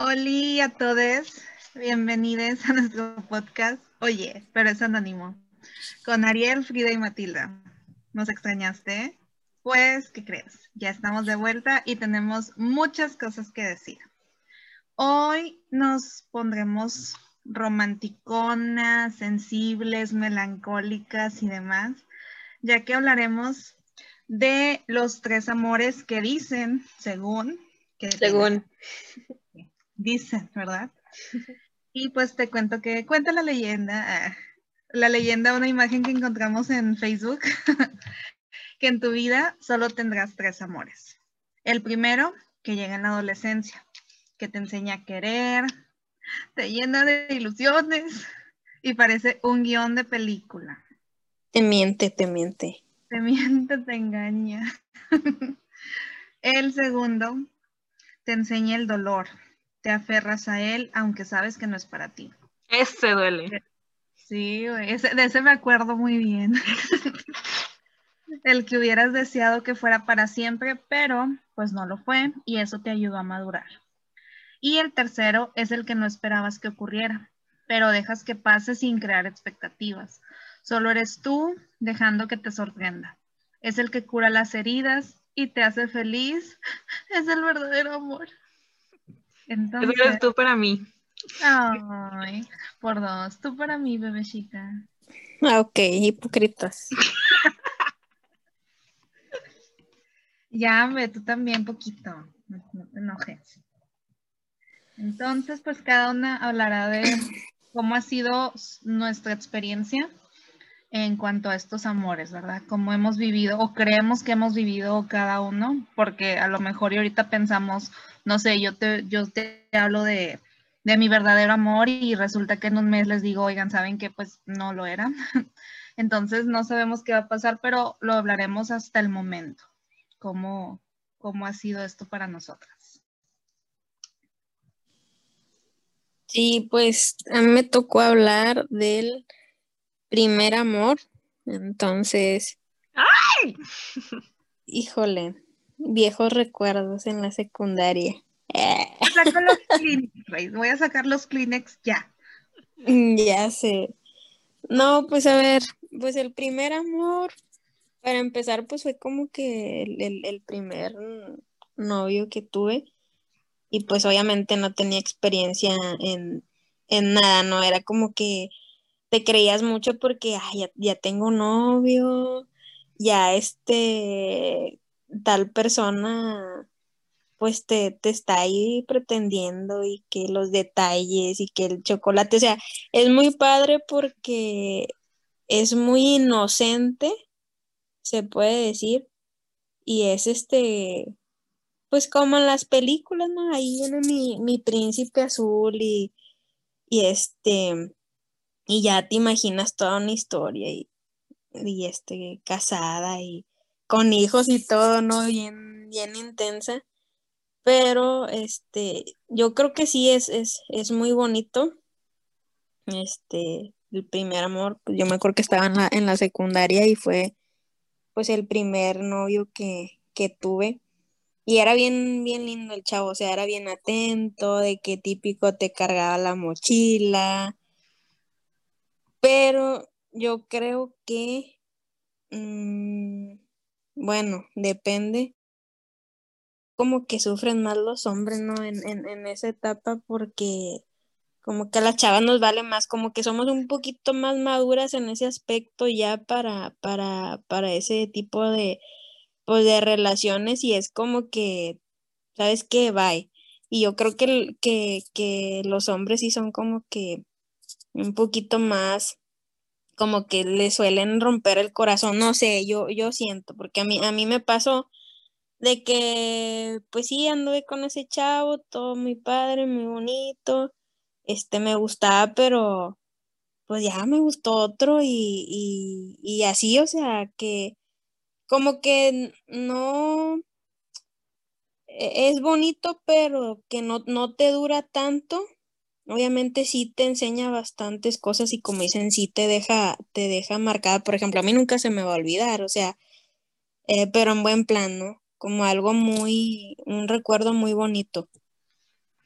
Hola a todos, bienvenidos a nuestro podcast. Oye, pero es anónimo. Con Ariel, Frida y Matilda. ¿Nos extrañaste? Pues, ¿qué crees? Ya estamos de vuelta y tenemos muchas cosas que decir. Hoy nos pondremos romanticonas, sensibles, melancólicas y demás, ya que hablaremos de los tres amores que dicen, según, que según dicen, ¿verdad? Y pues te cuento que cuenta la leyenda, ah, la leyenda, una imagen que encontramos en Facebook, que en tu vida solo tendrás tres amores. El primero, que llega en la adolescencia, que te enseña a querer, te llena de ilusiones y parece un guion de película. Te miente, te miente. Te miente, te engaña. El segundo, te enseña el dolor, te aferras a él aunque sabes que no es para ti. Ese duele. Sí, de ese me acuerdo muy bien. el que hubieras deseado que fuera para siempre, pero pues no lo fue y eso te ayudó a madurar. Y el tercero es el que no esperabas que ocurriera, pero dejas que pase sin crear expectativas. Solo eres tú dejando que te sorprenda. Es el que cura las heridas y te hace feliz. Es el verdadero amor. Entonces, Eso eres tú para mí. Ay, por dos. Tú para mí, bebecita. Ah, ok, hipócritas. ya, ve, tú también poquito. No, te enojes. Entonces, pues cada una hablará de cómo ha sido nuestra experiencia en cuanto a estos amores, ¿verdad? Cómo hemos vivido o creemos que hemos vivido cada uno, porque a lo mejor y ahorita pensamos, no sé, yo te, yo te hablo de, mi verdadero amor y resulta que en un mes les digo, oigan, ¿saben que Pues no lo era. Entonces no sabemos qué va a pasar, pero lo hablaremos hasta el momento, cómo, cómo ha sido esto para nosotras. Sí, pues a mí me tocó hablar del primer amor, entonces... ¡Ay! Híjole, viejos recuerdos en la secundaria. Voy a sacar los Kleenex ya. Ya sé. No, pues a ver, pues el primer amor, para empezar, pues fue como que el, primer novio que tuve y pues obviamente no tenía experiencia en, en nada, ¿no? Era como que te creías mucho porque ay, ya, ya, tengo novio, ya este tal persona pues te, te, está ahí pretendiendo y que los detalles y que el chocolate, o sea, es muy padre porque es muy inocente, se puede decir, y es este, pues como en las películas, ¿no? Ahí viene mi, mi príncipe azul y, y este, y ya te imaginas toda una historia y, y este, casada y con hijos y todo, ¿no? Bien, bien intensa. Pero este, yo creo que sí es, es, es muy bonito. Este, el primer amor, yo me acuerdo que estaba en la, en la secundaria y fue pues el primer novio que, que tuve. Y era bien, bien lindo el chavo, o sea, era bien atento, de qué típico te cargaba la mochila. Pero yo creo que, mm, bueno, depende. Como que sufren más los hombres, ¿no? En, en, esa etapa porque como que a las chavas nos vale más, como que somos un poquito más maduras en ese aspecto ya para, para, para ese tipo de, pues, de relaciones y es como que, ¿sabes qué? Bye. Y yo creo que, que, que los hombres sí son como que un poquito más como que le suelen romper el corazón, no sé, yo, yo siento, porque a mí, a mí me pasó de que, pues sí, anduve con ese chavo, todo muy padre, muy bonito, este, me gustaba, pero pues ya me gustó otro y, y así, o sea, que como que no, e, es bonito, pero que no, no te dura tanto obviamente sí te enseña bastantes cosas y como dicen, sí te deja, te deja marcada. Por ejemplo, a mí nunca se me va a olvidar, o sea, eh, pero en buen plan, ¿no? Como algo muy, un recuerdo muy bonito.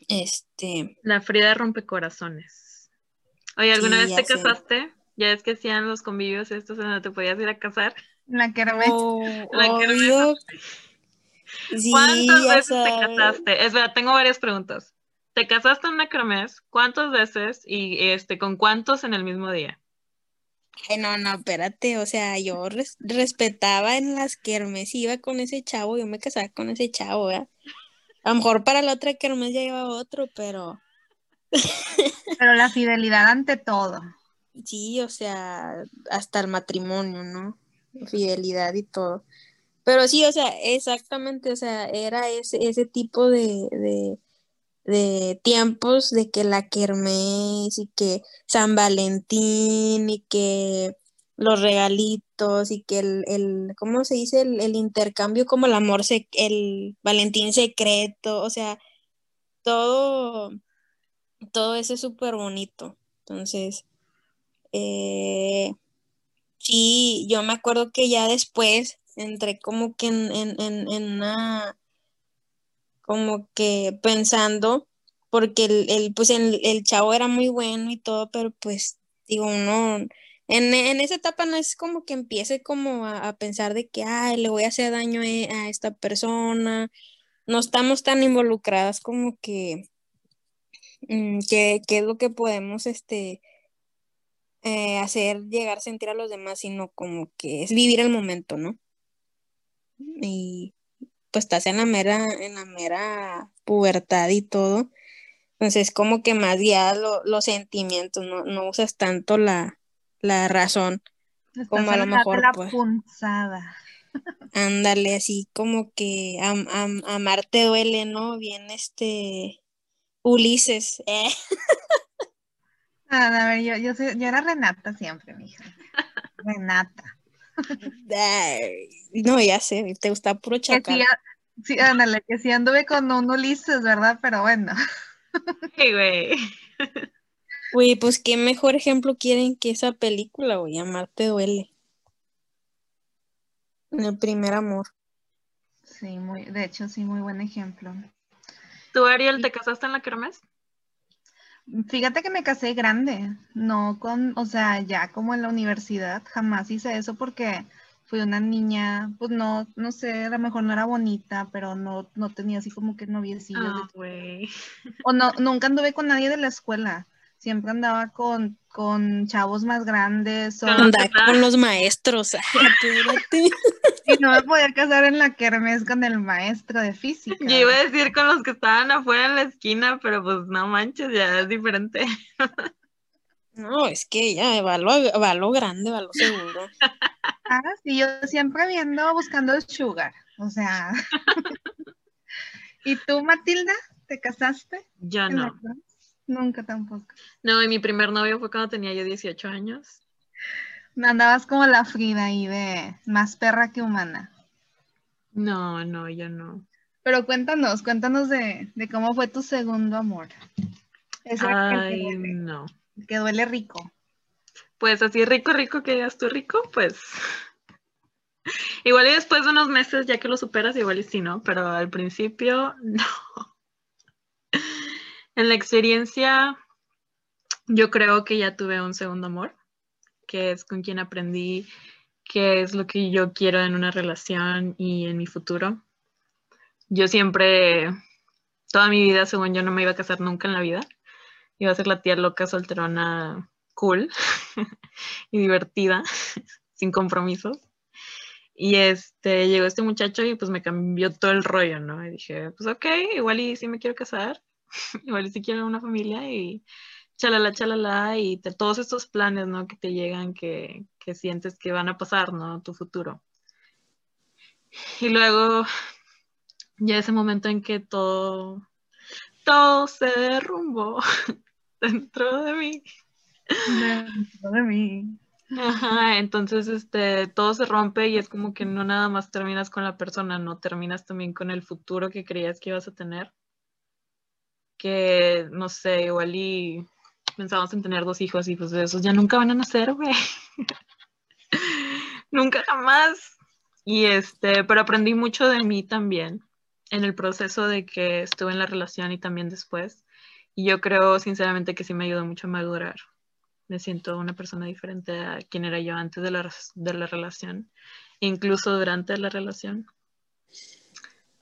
Este. La Frida rompecorazones. Oye, ¿alguna vez te casaste? Ya es que hacían los convivios estos en donde te podías ir a casar. La kermés. Oh, La. Sí, Sí, ¿Cuántas veces te casaste? Es verdad, tengo varias preguntas. ¿Te casaste en una kermés? ¿Cuántas veces? Y este, ¿con cuántos en el mismo día? Ay, no, no, espérate, o sea, yo res- respetaba en las kermes, iba con ese chavo, yo me casaba con ese chavo, ¿verdad? A lo mejor para la otra kermes ya llevaba otro, pero Pero la fidelidad ante todo. sí, o sea, hasta el matrimonio, ¿no? Fidelidad y todo. Pero sí, o sea, exactamente, o sea, era ese, ese tipo de, de, de tiempos de que la kermés y que San Valentín y que los regalitos y que el, el ¿cómo se dice? El, el intercambio como el amor, sec- el Valentín secreto, o sea, todo, todo eso es súper bonito. Entonces, eh, sí, yo me acuerdo que ya después entré como que en, en, en, en una, como que pensando, porque el, el, pues el, el chavo era muy bueno y todo, pero pues digo, uno, en, en esa etapa no es como que empiece como a, a pensar de que, ay, le voy a hacer daño a, a esta persona, no estamos tan involucradas como que, mm, que, que es lo que podemos, este, eh, hacer llegar a sentir a los demás, sino como que es vivir el momento, ¿no? Y pues estás en la mera, en la mera pubertad y todo. Entonces, como que más guiadas lo- los sentimientos, no, no usas tanto la, la razón. Estás Como a lo mejor, la pues. punzada. Ándale, así como que am- am- amar te duele, ¿no? Bien, este Ulises. eh. Ah, a ver, yo, yo, soy- yo era Renata siempre, mija. Renata. No, ya sé, te gusta puro Que chacal. sí, ándale, que sí anduve con un Ulises, ¿verdad? Pero bueno. Sí, güey. Güey, pues qué mejor ejemplo quieren que esa película, güey, Amar te duele. En el primer amor. Sí, muy, de hecho, sí, muy buen ejemplo. ¿Tú, Ariel, te casaste en la kermés? Fíjate que me casé grande, no con, o sea, ya como en la universidad, jamás hice eso porque fui una niña, pues no, no sé, a lo mejor no era bonita, pero no, no tenía así como que noviecillos. de Ah. O no, nunca anduve con nadie de la escuela. Siempre andaba con, con chavos más grandes. O, Con los Anda que con los maestros. Y no me podía casar en la kermés con el maestro de física. Yo iba a decir con los que estaban afuera en la esquina, pero pues no manches, ya es diferente. No, es que ya va lo, va lo grande, va lo seguro. Ah, sí, yo siempre viendo, buscando el sugar. O sea. ¿Y tú, Matilda? ¿Te casaste? Yo no. Nunca tampoco. No, y mi primer novio fue cuando tenía yo 18 años. Andabas como la Frida ahí de más perra que humana. No, no, yo no. Pero cuéntanos, cuéntanos de, de cómo fue tu segundo amor. Que Ay, duele, no. que duele rico. Pues así rico, rico que digas tú rico, pues. Igual y después de unos meses, ya que lo superas, igual y sí, ¿no? Pero al principio, no. En la experiencia, yo creo que ya tuve un segundo amor, que es con quien aprendí qué es lo que yo quiero en una relación y en mi futuro. Yo siempre, toda mi vida, según yo, no me iba a casar nunca en la vida. Iba a ser la tía loca, solterona, cool y divertida, sin compromisos. Y este, llegó este muchacho y pues me cambió todo el rollo, ¿no? Y dije, pues ok, igual y sí me quiero casar, igual y sí quiero una familia y chalala, chalala, y te- todos estos planes, ¿no? Que te llegan, que, que sientes que van a pasar, ¿no? Tu futuro. Y luego, ya ese momento en que todo, todo se derrumbó dentro de mí. Dentro de mí. Ajá, entonces este, todo se rompe y es como que no nada más terminas con la persona, no terminas también con el futuro que creías que ibas a tener. Que, no sé, igual y pensábamos en tener dos hijos y pues esos ya nunca van a nacer, güey. nunca jamás. Y este, pero aprendí mucho de mí también. en el proceso de que estuve en la relación y también después. Y yo creo sinceramente que sí me ayudó mucho a madurar. Me siento una persona diferente a quien era yo antes de la, de la relación, incluso durante la relación.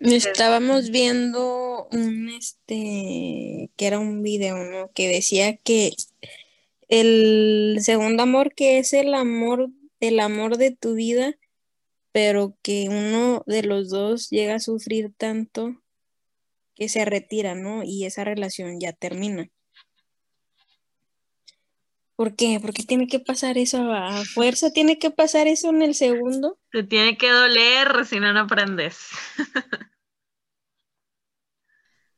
Estábamos viendo un este que era un video, ¿no? Que decía que el segundo amor que es el amor, el amor de tu vida, pero que uno de los dos llega a sufrir tanto que se retira, ¿no? Y esa relación ya termina. ¿Por qué? ¿Por qué tiene que pasar eso a fuerza? ¿Tiene que pasar eso en el segundo? Te tiene que doler si no, no aprendes.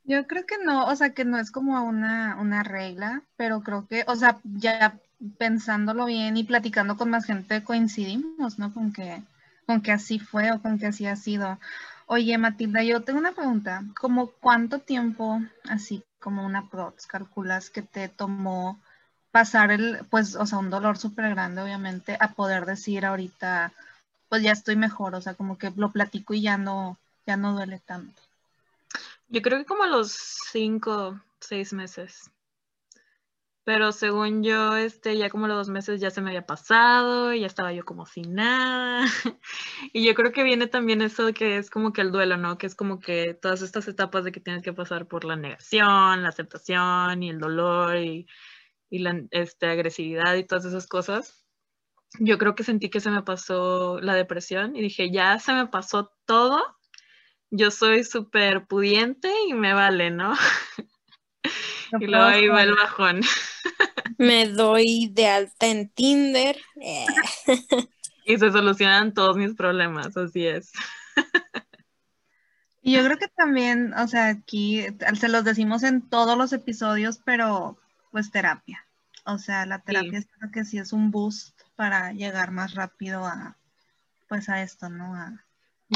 Yo creo que no, o sea, que no es como una, una regla, pero creo que, o sea, ya pensándolo bien y platicando con más gente coincidimos, ¿no? Con que con que así fue o con que así ha sido. Oye, Matilda, yo tengo una pregunta. ¿Cómo cuánto tiempo, así como una prox, calculas que te tomó pasar el, pues, o sea, un dolor súper grande, obviamente, a poder decir ahorita, pues ya estoy mejor, o sea, como que lo platico y ya no, ya no duele tanto? Yo creo que como los cinco, seis meses. Pero según yo, este, ya como los dos meses ya se me había pasado, ya estaba yo como sin nada. y yo creo que viene también eso que es como que el duelo, ¿no? Que es como que todas estas etapas de que tienes que pasar por la negación, la aceptación y el dolor y, y la este, agresividad y todas esas cosas. Yo creo que sentí que se me pasó la depresión y dije, ya se me pasó todo. Yo soy súper pudiente y me vale, ¿no? y luego ahí va el bajón. Me doy de alta en Tinder. y se solucionan todos mis problemas, así es. Y yo creo que también, o sea, aquí se los decimos en todos los episodios, pero pues terapia. O sea, la terapia creo que sí es un boost para llegar más rápido a, pues a esto, ¿no?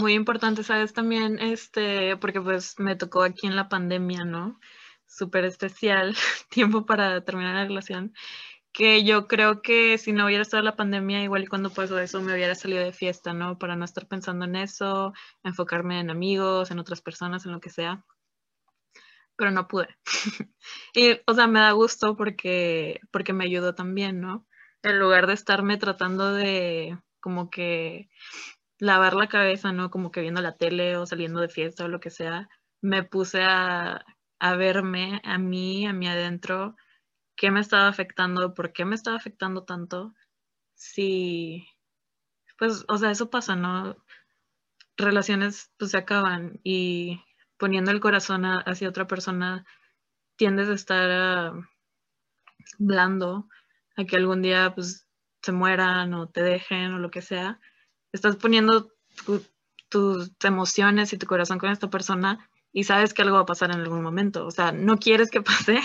Muy importante, ¿sabes? También, este, porque pues me tocó aquí en la pandemia, ¿no? súper especial, tiempo para terminar la relación, que yo creo que si no hubiera estado la pandemia, igual y cuando pasó eso me hubiera salido de fiesta, ¿no? Para no estar pensando en eso, enfocarme en amigos, en otras personas, en lo que sea. Pero no pude. y, o sea, me da gusto porque, porque me ayudó también, ¿no? En lugar de estarme tratando de como que lavar la cabeza, ¿no? Como que viendo la tele o saliendo de fiesta o lo que sea, me puse a a verme a mí, a mí adentro, qué me estaba afectando, por qué me estaba afectando tanto. Si, pues, o sea, eso pasa, ¿no? Relaciones pues se acaban y poniendo el corazón hacia otra persona tiendes a estar ah, blando, a que algún día pues se mueran o te dejen o lo que sea. Estás poniendo tus emociones y tu corazón con esta persona y sabes que algo va a pasar en algún momento. O sea, no quieres que pase,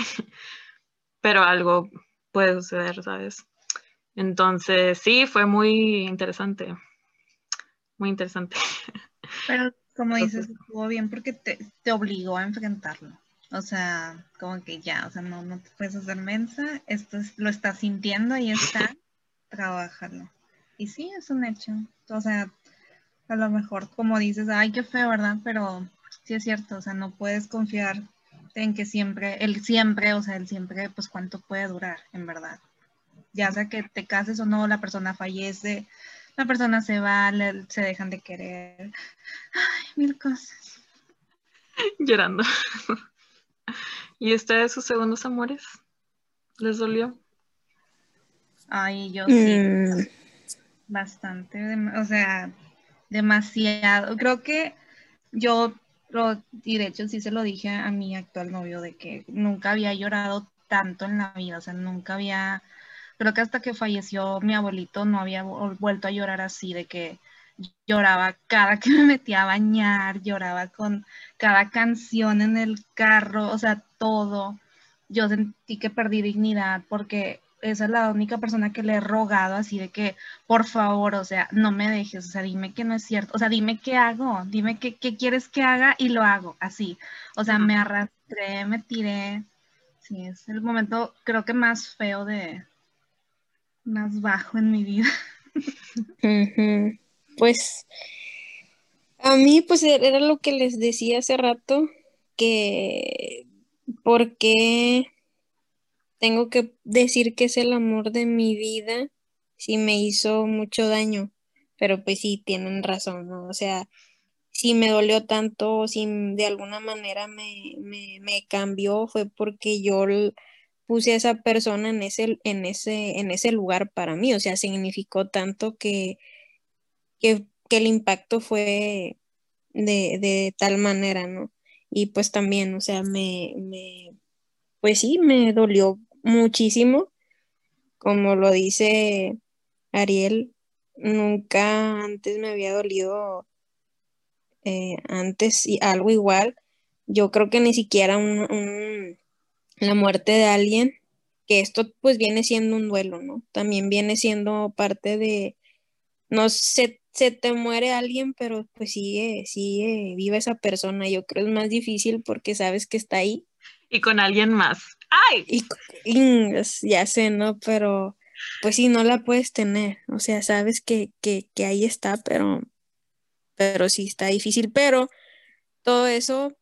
pero algo puede suceder, ¿sabes? Entonces, sí, fue muy interesante. Muy interesante. Pero, como dices, estuvo bien porque te, te, obligó a enfrentarlo. O sea, como que ya, o sea, no, no te puedes hacer mensa, esto lo estás sintiendo y está, trabajarlo. Y sí, es un hecho. O sea, a lo mejor, como dices, ay, qué feo, ¿verdad? Pero sí es cierto, o sea, no puedes confiar en que siempre, el siempre, o sea, el siempre, pues cuánto puede durar, en verdad. Ya sea que te cases o no, la persona fallece, la persona se va, se dejan de querer. Ay, mil cosas. Llorando. ¿Y ustedes sus segundos amores? ¿Les dolió? Ay, yo sí. Mm. Bastante, o sea, demasiado. Creo que yo y de hecho sí se lo dije a mi actual novio de que nunca había llorado tanto en la vida, o sea, nunca había, creo que hasta que falleció mi abuelito no había vuelto a llorar así, de que lloraba cada que me metía a bañar, lloraba con cada canción en el carro, o sea, todo. Yo sentí que perdí dignidad porque esa es la única persona que le he rogado así de que, por favor, o sea, no me dejes, o sea, dime que no es cierto, o sea, dime qué hago, dime qué, quieres que haga y lo hago, así. O sea, me arrastré, me tiré. Sí, es el momento creo que más feo de, más bajo en mi vida. Pues A mí, pues e-, era lo que les decía hace rato, que por qué tengo que decir que es el amor de mi vida si me hizo mucho daño. Pero pues sí, tienen razón, ¿no? O sea, si me dolió tanto, si de alguna manera me, me, cambió, fue porque yo puse a esa persona en ese, en ese, en ese lugar para mí. O sea, significó tanto que, que, el impacto fue de, de, tal manera, ¿no? Y pues también, o sea, me, me, pues sí, me dolió muchísimo. Como lo dice Ariel, nunca antes me había dolido eh, antes y algo igual. Yo creo que ni siquiera un, la muerte de alguien, que esto pues viene siendo un duelo, ¿no? También viene siendo parte de, no sé, se te muere alguien, pero pues sigue, sigue viva esa persona. Yo creo que es más difícil porque sabes que está ahí. Y con alguien más. ¡Ay! Y, ya sé, ¿no? Pero pues sí, no la puedes tener. O sea, sabes que, que, que ahí está, pero pero sí está difícil, pero todo eso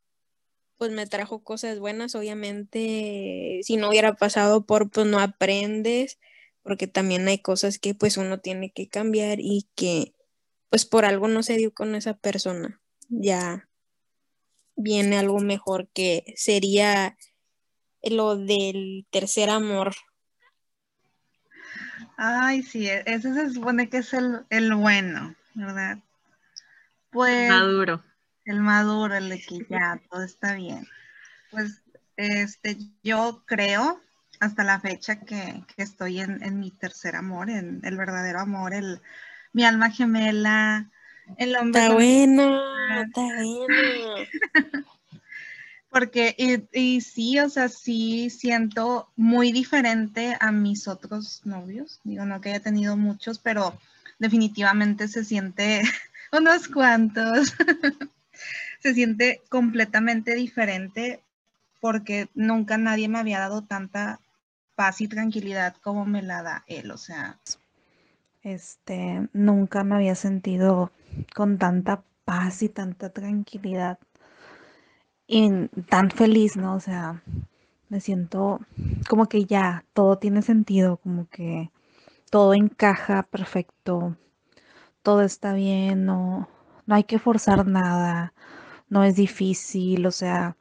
pues me trajo cosas buenas, obviamente si no hubiera pasado por pues no aprendes, porque también hay cosas que pues uno tiene que cambiar y que pues por algo no se dio con esa persona, ya viene algo mejor que sería lo del tercer amor. Ay, sí, e-, ese se supone que es el, el bueno, ¿verdad? Pues. Maduro. El maduro, el de que ya todo está bien. Pues este, yo creo hasta la fecha que, estoy en, mi tercer amor, en el verdadero amor, el, mi alma gemela, el hombre. Está bueno, está bueno. Porque, y, sí, o sea, sí siento muy diferente a mis otros novios. Digo, no que haya tenido muchos, pero definitivamente se siente unos cuantos. Se siente completamente diferente porque nunca nadie me había dado tanta paz y tranquilidad como me la da él, o sea. Este, nunca me había sentido con tanta paz y tanta tranquilidad y tan feliz, ¿no? O sea, me siento como que ya todo tiene sentido, como que todo encaja perfecto, todo está bien, no, no hay que forzar nada, no es difícil, o sea,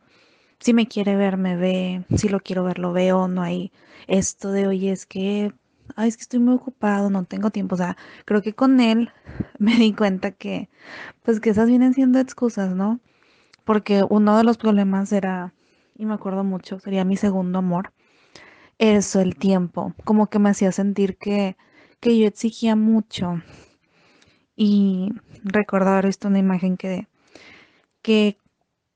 si me quiere ver, me ve, si lo quiero ver, lo veo, no hay esto de, oye, es que, ay, es que estoy muy ocupado, no tengo tiempo, o sea, creo que con él me di cuenta que, pues que esas vienen siendo excusas, ¿no? Porque uno de los problemas era, y me acuerdo mucho, sería mi segundo amor, eso, el tiempo, como que me hacía sentir que, que yo exigía mucho, y recordar esto una imagen que, que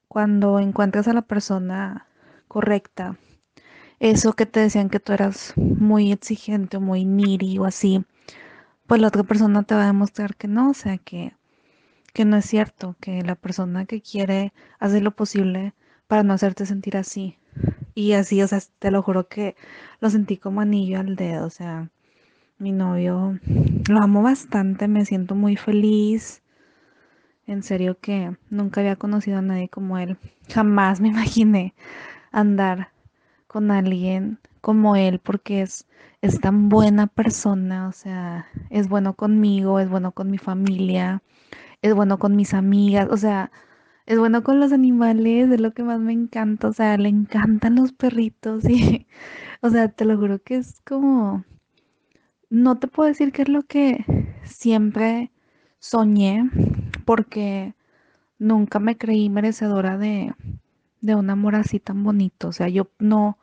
cuando encuentras a la persona correcta, eso que te decían que tú eras muy exigente o muy niri o así, pues la otra persona te va a demostrar que no, o sea, que, que no es cierto, que la persona que quiere hacer lo posible para no hacerte sentir así. Y así, o sea, te lo juro que lo sentí como anillo al dedo, o sea, mi novio lo amo bastante, me siento muy feliz. En serio que nunca había conocido a nadie como él. Jamás me imaginé andar con alguien como él porque es, es tan buena persona, o sea, es bueno conmigo, es bueno con mi familia, es bueno con mis amigas, o sea, es bueno con los animales, es lo que más me encanta, o sea, le encantan los perritos y, o sea, te lo juro que es como, no te puedo decir qué es lo que siempre soñé, porque nunca me creí merecedora de, un amor así tan bonito. O sea, yo no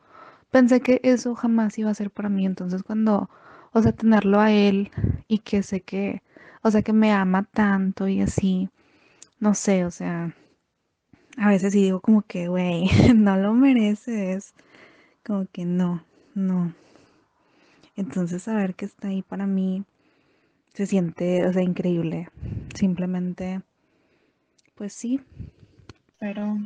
pensé que eso jamás iba a ser para mí. Entonces, cuando, o sea, tenerlo a él y que sé que, o sea, que me ama tanto y así, no sé, o sea, a veces sí digo como que, güey, no lo mereces. Como que no, no. Entonces saber que está ahí para mí se siente, o sea, increíble. Simplemente, pues sí. Pero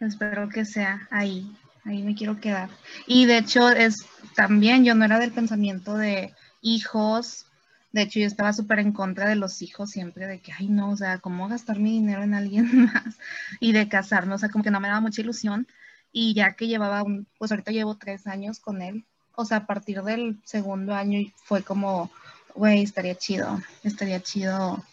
espero que sea ahí, ahí me quiero quedar. Y de hecho es también, yo no era del pensamiento de hijos, De hecho, yo estaba súper en contra de los hijos siempre, de que, ay, no, o sea, ¿cómo gastar mi dinero en alguien más? Y de casarme, o sea, como que no me daba mucha ilusión. Y ya que llevaba un, pues ahorita llevo tres años con él, o sea, a partir del segundo año fue como, güey, estaría chido, estaría chido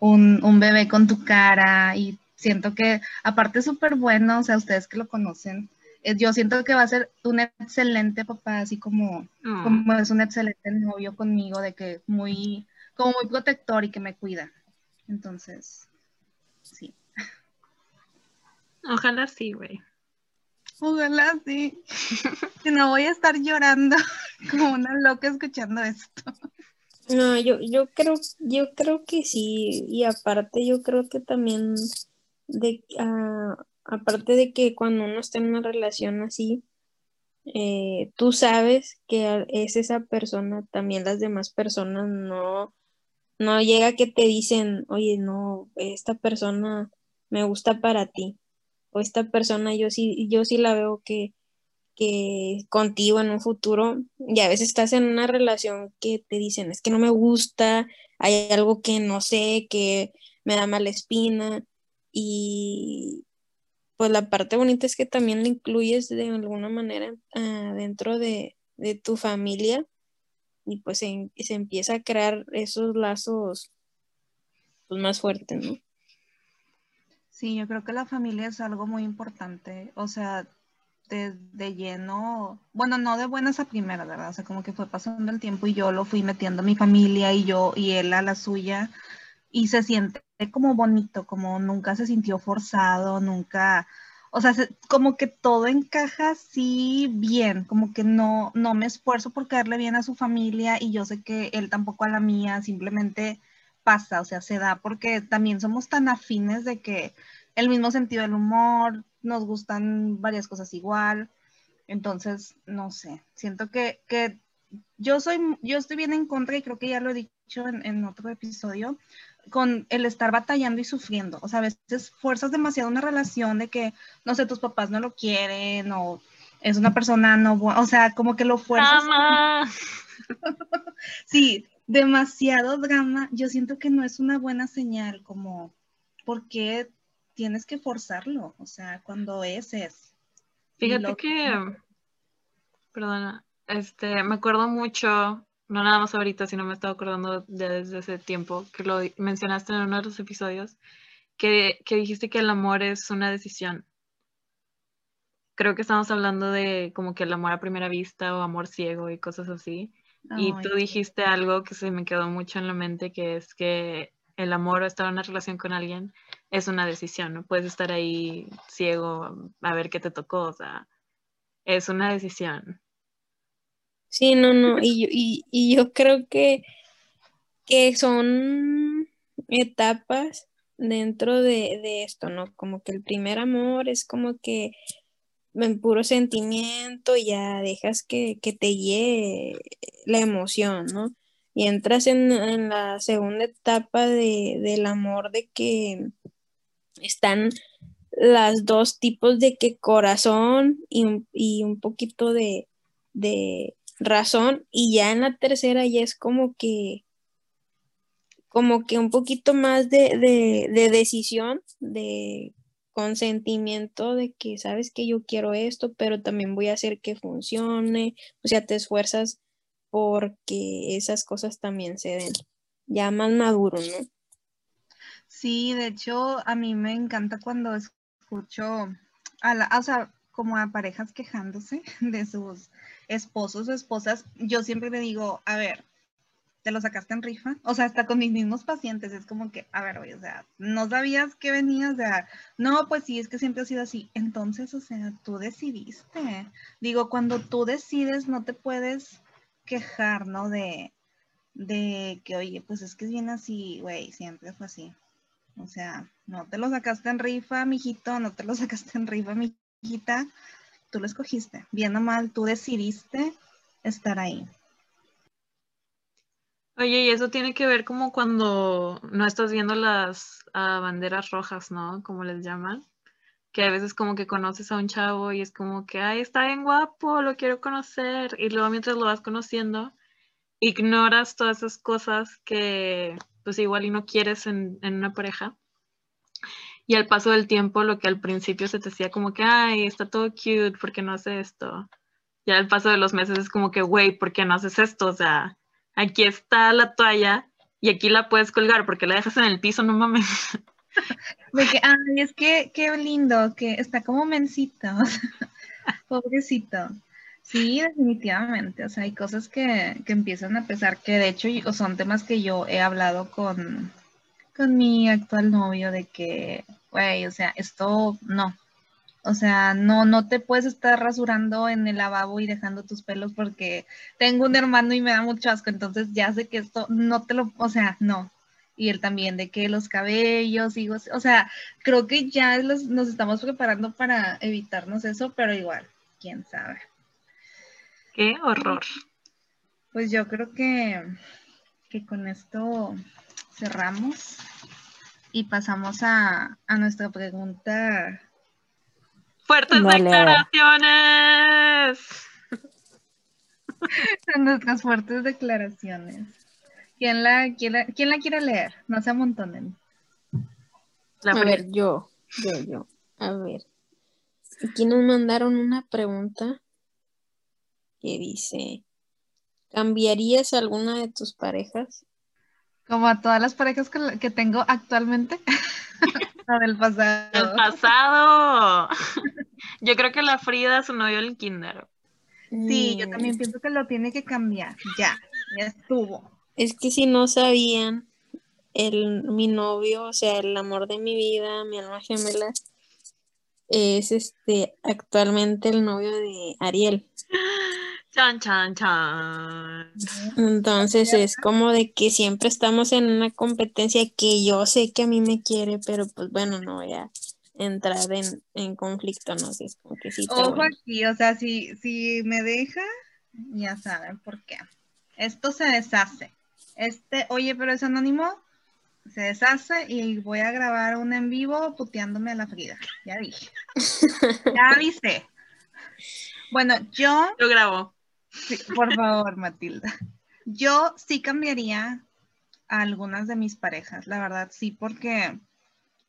un, un, bebé con tu cara y siento que aparte es súper bueno, o sea, ustedes que lo conocen, yo siento que va a ser un excelente papá, así como, Mm. como es un excelente novio conmigo, de que muy, como muy protector y que me cuida. Entonces, sí. Ojalá sí, güey. Ojalá sí. Si no voy a estar llorando como una loca escuchando esto. No, yo, yo creo, yo creo que sí, y aparte yo creo que también de ah, aparte de que cuando uno está en una relación así, eh, tú sabes que es esa persona, también las demás personas no, no llega que te dicen, oye, no, esta persona me gusta para ti, o esta persona yo sí, yo sí la veo que, que contigo en un futuro, y a veces estás en una relación que te dicen, es que no me gusta, hay algo que no sé, que me da mala espina, y pues la parte bonita es que también lo incluyes de alguna manera uh, dentro de, de, tu familia y pues se, se, empieza a crear esos lazos pues, más fuertes, ¿no? Sí, yo creo que la familia es algo muy importante, o sea, de, de, lleno, bueno, no de buenas a primeras, ¿verdad? O sea, como que fue pasando el tiempo y yo lo fui metiendo a mi familia y yo y él a la suya y se siente como bonito, como nunca se sintió forzado, nunca, o sea, se, como que todo encaja así bien, como que no, no me esfuerzo por caerle bien a su familia y yo sé que él tampoco a la mía, simplemente pasa, o sea, se da porque también somos tan afines de que el mismo sentido del humor, nos gustan varias cosas igual, entonces, no sé, siento que, que yo soy, yo estoy bien en contra y creo que ya lo he dicho en, en otro episodio, con el estar batallando y sufriendo. O sea, a veces fuerzas demasiado una relación de que, no sé, tus papás no lo quieren o es una persona no buena, o sea, como que lo fuerzas. ¡Drama! sí, demasiado drama. Yo siento que no es una buena señal, como, ¿por qué tienes que forzarlo? O sea, cuando es, es. Fíjate lo... que, perdona, este, me acuerdo mucho no nada más ahorita, sino me estaba acordando de desde ese tiempo, que lo mencionaste en uno de los episodios, que, que, dijiste que el amor es una decisión. Creo que estamos hablando de como que el amor a primera vista o amor ciego y cosas así. Y tú dijiste algo que se me quedó mucho en la mente, que es que el amor o estar en una relación con alguien es una decisión, no puedes estar ahí ciego a ver qué te tocó, o sea, es una decisión. Sí, no, no, y yo, y, yo creo que, que son etapas dentro de, de, esto, ¿no? Como que el primer amor es como que en puro sentimiento, ya dejas que, que te guíe la emoción, ¿no? Y entras en, en la segunda etapa de, del amor de que están las dos tipos de que corazón y, y un poquito de, razón y ya en la tercera ya es como que como que un poquito más de, de, de, decisión, de consentimiento de que sabes que yo quiero esto, pero también voy a hacer que funcione, o sea, te esfuerzas porque esas cosas también se den, ya más maduro, ¿no? Sí, de hecho, a mí me encanta cuando escucho a la, o sea, como a parejas quejándose de sus esposos o esposas, yo siempre le digo, a ver, ¿te lo sacaste en rifa? O sea, hasta con mis mismos pacientes es como que, a ver, oye, o sea, no sabías que venías, o sea, no, pues sí, es que siempre ha sido así. Entonces, o sea, tú decidiste. Digo, cuando tú decides, no te puedes quejar, ¿no? De, de que, oye, pues es que es bien así, güey, siempre fue así. O sea, no te lo sacaste en rifa, mijito, no te lo sacaste en rifa, mijita tú lo escogiste, bien o mal, tú decidiste estar ahí. Oye, y eso tiene que ver como cuando no estás viendo las uh, banderas rojas, ¿no? Como les llaman. Que a veces como que conoces a un chavo y es como que, ay, está bien guapo, lo quiero conocer. Y luego mientras lo vas conociendo, ignoras todas esas cosas que pues igual y no quieres en, en una pareja. Y al paso del tiempo, lo que al principio se te decía como que, ay, está todo cute, ¿por qué no hace esto? Ya al paso de los meses es como que, güey, ¿por qué no haces esto? O sea, aquí está la toalla y aquí la puedes colgar porque la dejas en el piso, no mames. De que, ay, es que qué lindo, que está como mencito. Pobrecito. Sí, definitivamente. O sea, hay cosas que, que empiezan a pesar, que de hecho son temas que yo he hablado con, con mi actual novio de que, güey, o sea, esto no. O sea, no, no te puedes estar rasurando en el lavabo y dejando tus pelos porque tengo un hermano y me da mucho asco, entonces ya sé que esto no te lo, o sea, no. Y él también de que los cabellos, y, o sea, creo que ya nos estamos preparando para evitarnos eso, pero igual, quién sabe. Qué horror. Pues yo creo que, que con esto cerramos y pasamos a, a nuestra pregunta. Fuertes declaraciones. a nuestras fuertes declaraciones. ¿Quién la, quiere, ¿Quién la quiere leer? No se amontonen. a ver, yo, yo, yo. A ver. Aquí nos mandaron una pregunta que dice, ¿cambiarías alguna de tus parejas? Como a todas las parejas que, tengo actualmente. la del pasado. El pasado. Yo creo que la Frida, su novio el kinder. Sí, yo también pienso que lo tiene que cambiar. Ya, ya estuvo. Es que si no sabían, el, mi novio, o sea, el amor de mi vida, mi alma gemela, es este actualmente el novio de Ariel. Chan, chan, chan. Entonces es como de que siempre estamos en una competencia que yo sé que a mí me quiere, pero pues bueno, no voy a entrar en, conflicto, no sé, es como que sí. Ojo aquí, o sea, si, si me deja, ya saben por qué. Esto se deshace. Este, oye, pero es anónimo, se deshace y voy a grabar un en vivo puteándome a la Frida. Ya dije. ya avisé. Bueno, yo. Lo grabo por favor, Matilda. Yo sí cambiaría a algunas de mis parejas, la verdad, sí, porque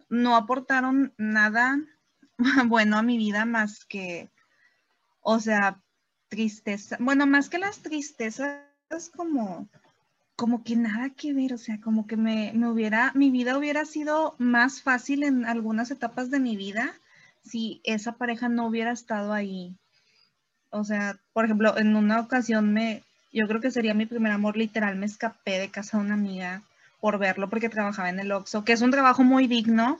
no aportaron nada bueno a mi vida más que, o sea, tristeza. Bueno, más que las tristezas, como, como que nada que ver, o sea, como que me, me hubiera, mi vida hubiera sido más fácil en algunas etapas de mi vida si esa pareja no hubiera estado ahí o sea, por ejemplo, en una ocasión me, yo creo que sería mi primer amor, literal, me escapé de casa de una amiga por verlo porque trabajaba en el Oxxo, que es un trabajo muy digno,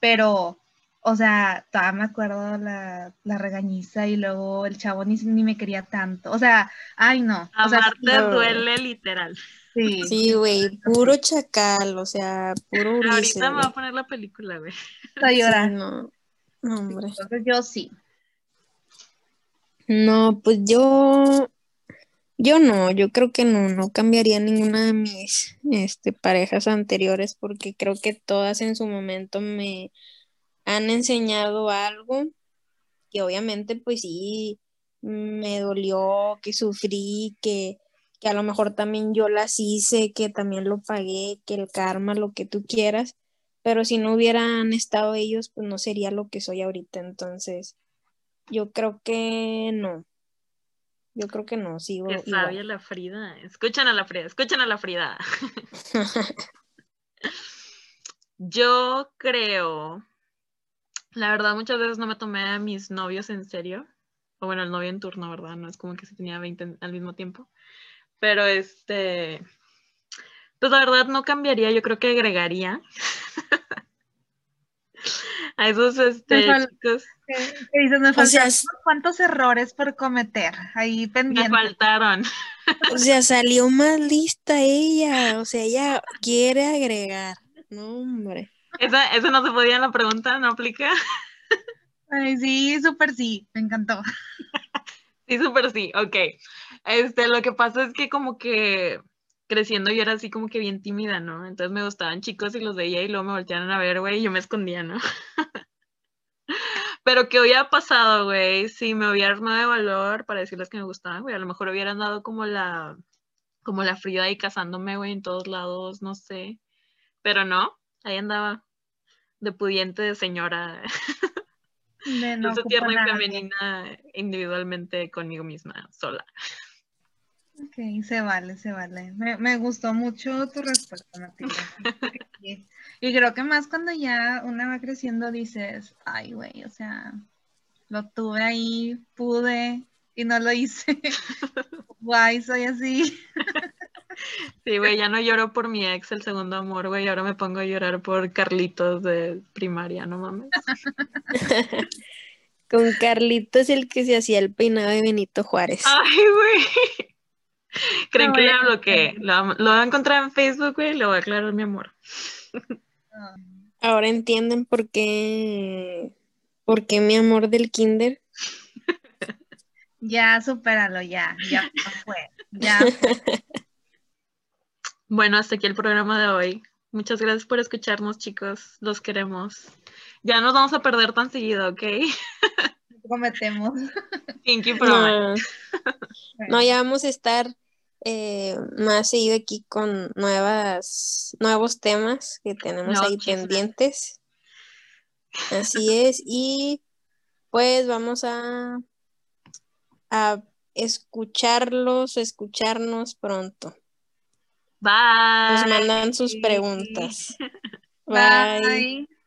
pero, o sea, todavía me acuerdo la, la regañiza y luego el chavo ni, ni me quería tanto. O sea, ay no. O sea, te duele literal. Sí. Sí, güey, puro chacal, o sea, puro Ahorita me va a poner la película, güey. Está llorando. no. hombre. Entonces yo sí. No, pues yo, yo no, yo creo que no, no cambiaría ninguna de mis este, parejas anteriores porque creo que todas en su momento me han enseñado algo que obviamente pues sí me dolió, que sufrí, que, que a lo mejor también yo las hice, que también lo pagué, que el karma, lo que tú quieras, pero si no hubieran estado ellos, pues no sería lo que soy ahorita, entonces yo creo que no. Yo creo que no, sigo. Qué sabia la Frida. Escuchan a la Frida, escuchan a la Frida. Yo creo, la verdad, muchas veces no me tomé a mis novios en serio. O bueno, el novio en turno, ¿verdad? No es como que se tenía 20 al mismo tiempo. Pero este, pues la verdad no cambiaría, yo creo que agregaría. a esos este, chicos. ¿Cuántos errores por cometer ahí pendientes? Me faltaron. O sea, salió más lista ella. O sea, ella quiere agregar. No, hombre. Esa, eso no se podía en la pregunta, ¿no aplica? Ay, sí, súper sí, me encantó. sí, súper sí, ok. Este, lo que pasa es que como que creciendo yo era así como que bien tímida, ¿no? Entonces me gustaban chicos y los veía y luego me voltearon a ver, güey, y yo me escondía, ¿no? Pero ¿qué hubiera pasado, güey? Si me hubiera armado de valor para decirles que me gustaban, güey, a lo mejor hubieran dado como la, como la Frida ahí casándome, güey, en todos lados, no sé. Pero no, ahí andaba de pudiente de señora. De no No tierna y femenina individualmente conmigo misma, sola. Ok, se vale, se vale. Me, me gustó mucho tu respuesta, Matilda. Y, y creo que más cuando ya una va creciendo dices, ay, güey, o sea, lo tuve ahí, pude y no lo hice. Guay, soy así. Sí, güey, ya no lloro por mi ex, el segundo amor, güey, ahora me pongo a llorar por Carlitos de primaria, no mames. Con Carlitos el que se hacía el peinado de Benito Juárez. Ay, güey. Creen No, que ya bloqueé. Lo, lo voy a encontrar en Facebook, güey, le voy a aclarar mi amor. Ah, Ahora entienden por qué, por qué mi amor del kinder. Ya, supéralo, ya, ya fue, ya fue. Bueno, hasta aquí el programa de hoy. Muchas gracias por escucharnos, chicos. Los queremos. Ya nos vamos a perder tan seguido, ¿ok? Prometemos. Pinky Promise. No, no, ya vamos a estar eh, más seguido aquí con nuevas, nuevos temas que tenemos ahí pendientes. Así es, y pues vamos a, a escucharlos, escucharnos pronto. Bye. Nos mandan sus preguntas. Bye. Bye.